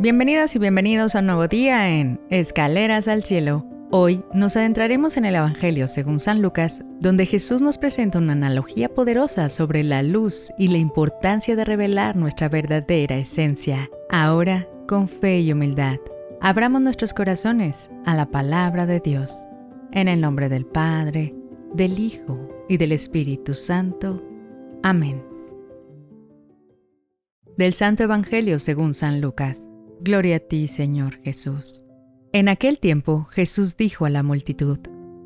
Bienvenidas y bienvenidos a un nuevo día en Escaleras al Cielo. Hoy nos adentraremos en el Evangelio según San Lucas, donde Jesús nos presenta una analogía poderosa sobre la luz y la importancia de revelar nuestra verdadera esencia. Ahora, con fe y humildad, abramos nuestros corazones a la palabra de Dios. En el nombre del Padre, del Hijo y del Espíritu Santo. Amén. Del Santo Evangelio según San Lucas. Gloria a ti, Señor Jesús. En aquel tiempo Jesús dijo a la multitud,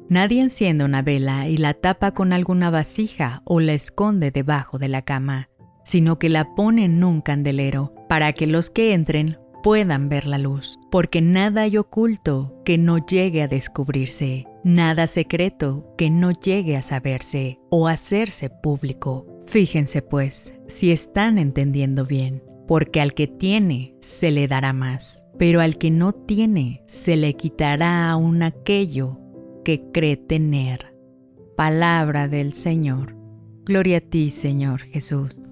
Nadie enciende una vela y la tapa con alguna vasija o la esconde debajo de la cama, sino que la pone en un candelero, para que los que entren puedan ver la luz, porque nada hay oculto que no llegue a descubrirse, nada secreto que no llegue a saberse o hacerse público. Fíjense pues si están entendiendo bien porque al que tiene se le dará más, pero al que no tiene se le quitará aún aquello que cree tener. Palabra del Señor. Gloria a ti, Señor Jesús.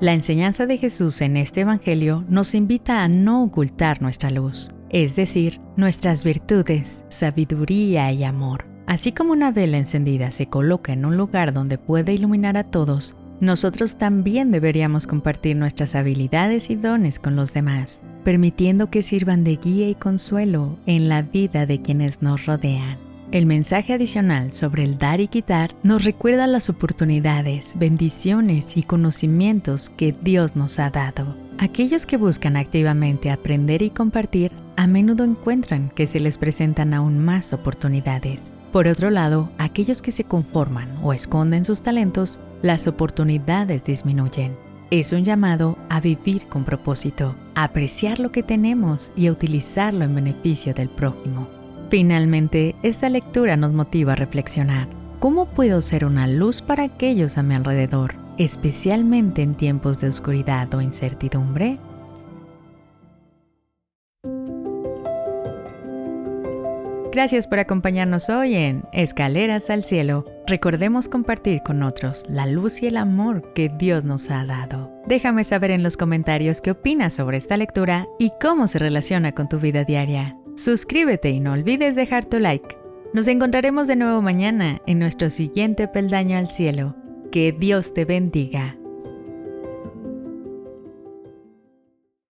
La enseñanza de Jesús en este Evangelio nos invita a no ocultar nuestra luz, es decir, nuestras virtudes, sabiduría y amor Así como una vela encendida se coloca en un lugar donde puede iluminar a todos, nosotros también deberíamos compartir nuestras habilidades y dones con los demás, permitiendo que sirvan de guía y consuelo en la vida de quienes nos rodean. El mensaje adicional sobre el dar y quitar nos recuerda las oportunidades, bendiciones y conocimientos que Dios nos ha dado. Aquellos que buscan activamente aprender y compartir a menudo encuentran que se les presentan aún más oportunidades por otro lado, aquellos que se conforman o esconden sus talentos, las oportunidades disminuyen. Es un llamado a vivir con propósito, a apreciar lo que tenemos y a utilizarlo en beneficio del prójimo. Finalmente, esta lectura nos motiva a reflexionar. ¿Cómo puedo ser una luz para aquellos a mi alrededor, especialmente en tiempos de oscuridad o incertidumbre? Gracias por acompañarnos hoy en Escaleras al Cielo. Recordemos compartir con otros la luz y el amor que Dios nos ha dado. Déjame saber en los comentarios qué opinas sobre esta lectura y cómo se relaciona con tu vida diaria. Suscríbete y no olvides dejar tu like. Nos encontraremos de nuevo mañana en nuestro siguiente peldaño al cielo. Que Dios te bendiga.